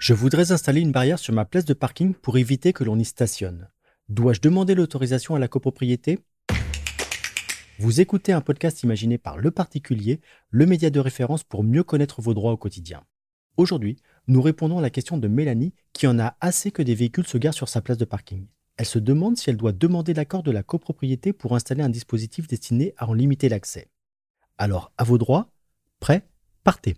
Je voudrais installer une barrière sur ma place de parking pour éviter que l'on y stationne. Dois-je demander l'autorisation à la copropriété? Vous écoutez un podcast imaginé par Le Particulier, le média de référence pour mieux connaître vos droits au quotidien. Aujourd'hui, nous répondons à la question de Mélanie qui en a assez que des véhicules se garent sur sa place de parking. Elle se demande si elle doit demander l'accord de la copropriété pour installer un dispositif destiné à en limiter l'accès. Alors, à vos droits, prêt, partez.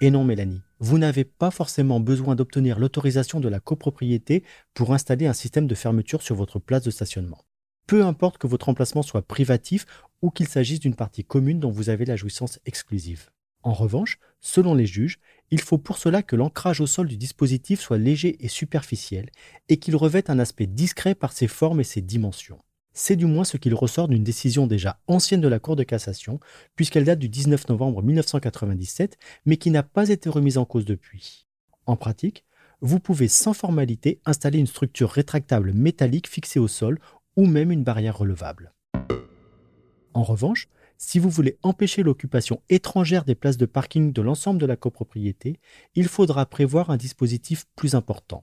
Et non, Mélanie, vous n'avez pas forcément besoin d'obtenir l'autorisation de la copropriété pour installer un système de fermeture sur votre place de stationnement. Peu importe que votre emplacement soit privatif ou qu'il s'agisse d'une partie commune dont vous avez la jouissance exclusive. En revanche, selon les juges, il faut pour cela que l'ancrage au sol du dispositif soit léger et superficiel et qu'il revête un aspect discret par ses formes et ses dimensions. C'est du moins ce qu'il ressort d'une décision déjà ancienne de la Cour de cassation, puisqu'elle date du 19 novembre 1997, mais qui n'a pas été remise en cause depuis. En pratique, vous pouvez sans formalité installer une structure rétractable métallique fixée au sol ou même une barrière relevable. En revanche, si vous voulez empêcher l'occupation étrangère des places de parking de l'ensemble de la copropriété, il faudra prévoir un dispositif plus important.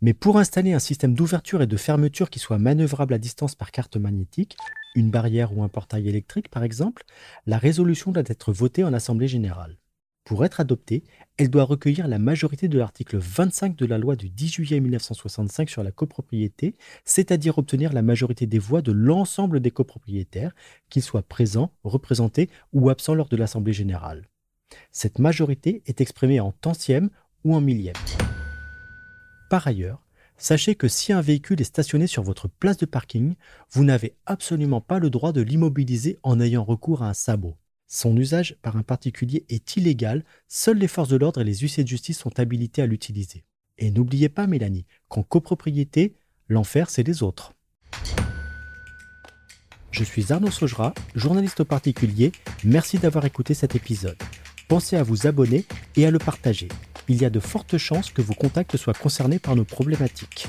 Mais pour installer un système d'ouverture et de fermeture qui soit manœuvrable à distance par carte magnétique, une barrière ou un portail électrique par exemple, la résolution doit être votée en Assemblée générale. Pour être adoptée, elle doit recueillir la majorité de l'article 25 de la loi du 10 juillet 1965 sur la copropriété, c'est-à-dire obtenir la majorité des voix de l'ensemble des copropriétaires, qu'ils soient présents, représentés ou absents lors de l'Assemblée générale. Cette majorité est exprimée en tantième ou en millième. Par ailleurs, sachez que si un véhicule est stationné sur votre place de parking, vous n'avez absolument pas le droit de l'immobiliser en ayant recours à un sabot. Son usage par un particulier est illégal, seules les forces de l'ordre et les huissiers de justice sont habilités à l'utiliser. Et n'oubliez pas, Mélanie, qu'en copropriété, l'enfer, c'est les autres. Je suis Arnaud Saugera, journaliste au particulier. Merci d'avoir écouté cet épisode. Pensez à vous abonner et à le partager. Il y a de fortes chances que vos contacts soient concernés par nos problématiques.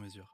mesure.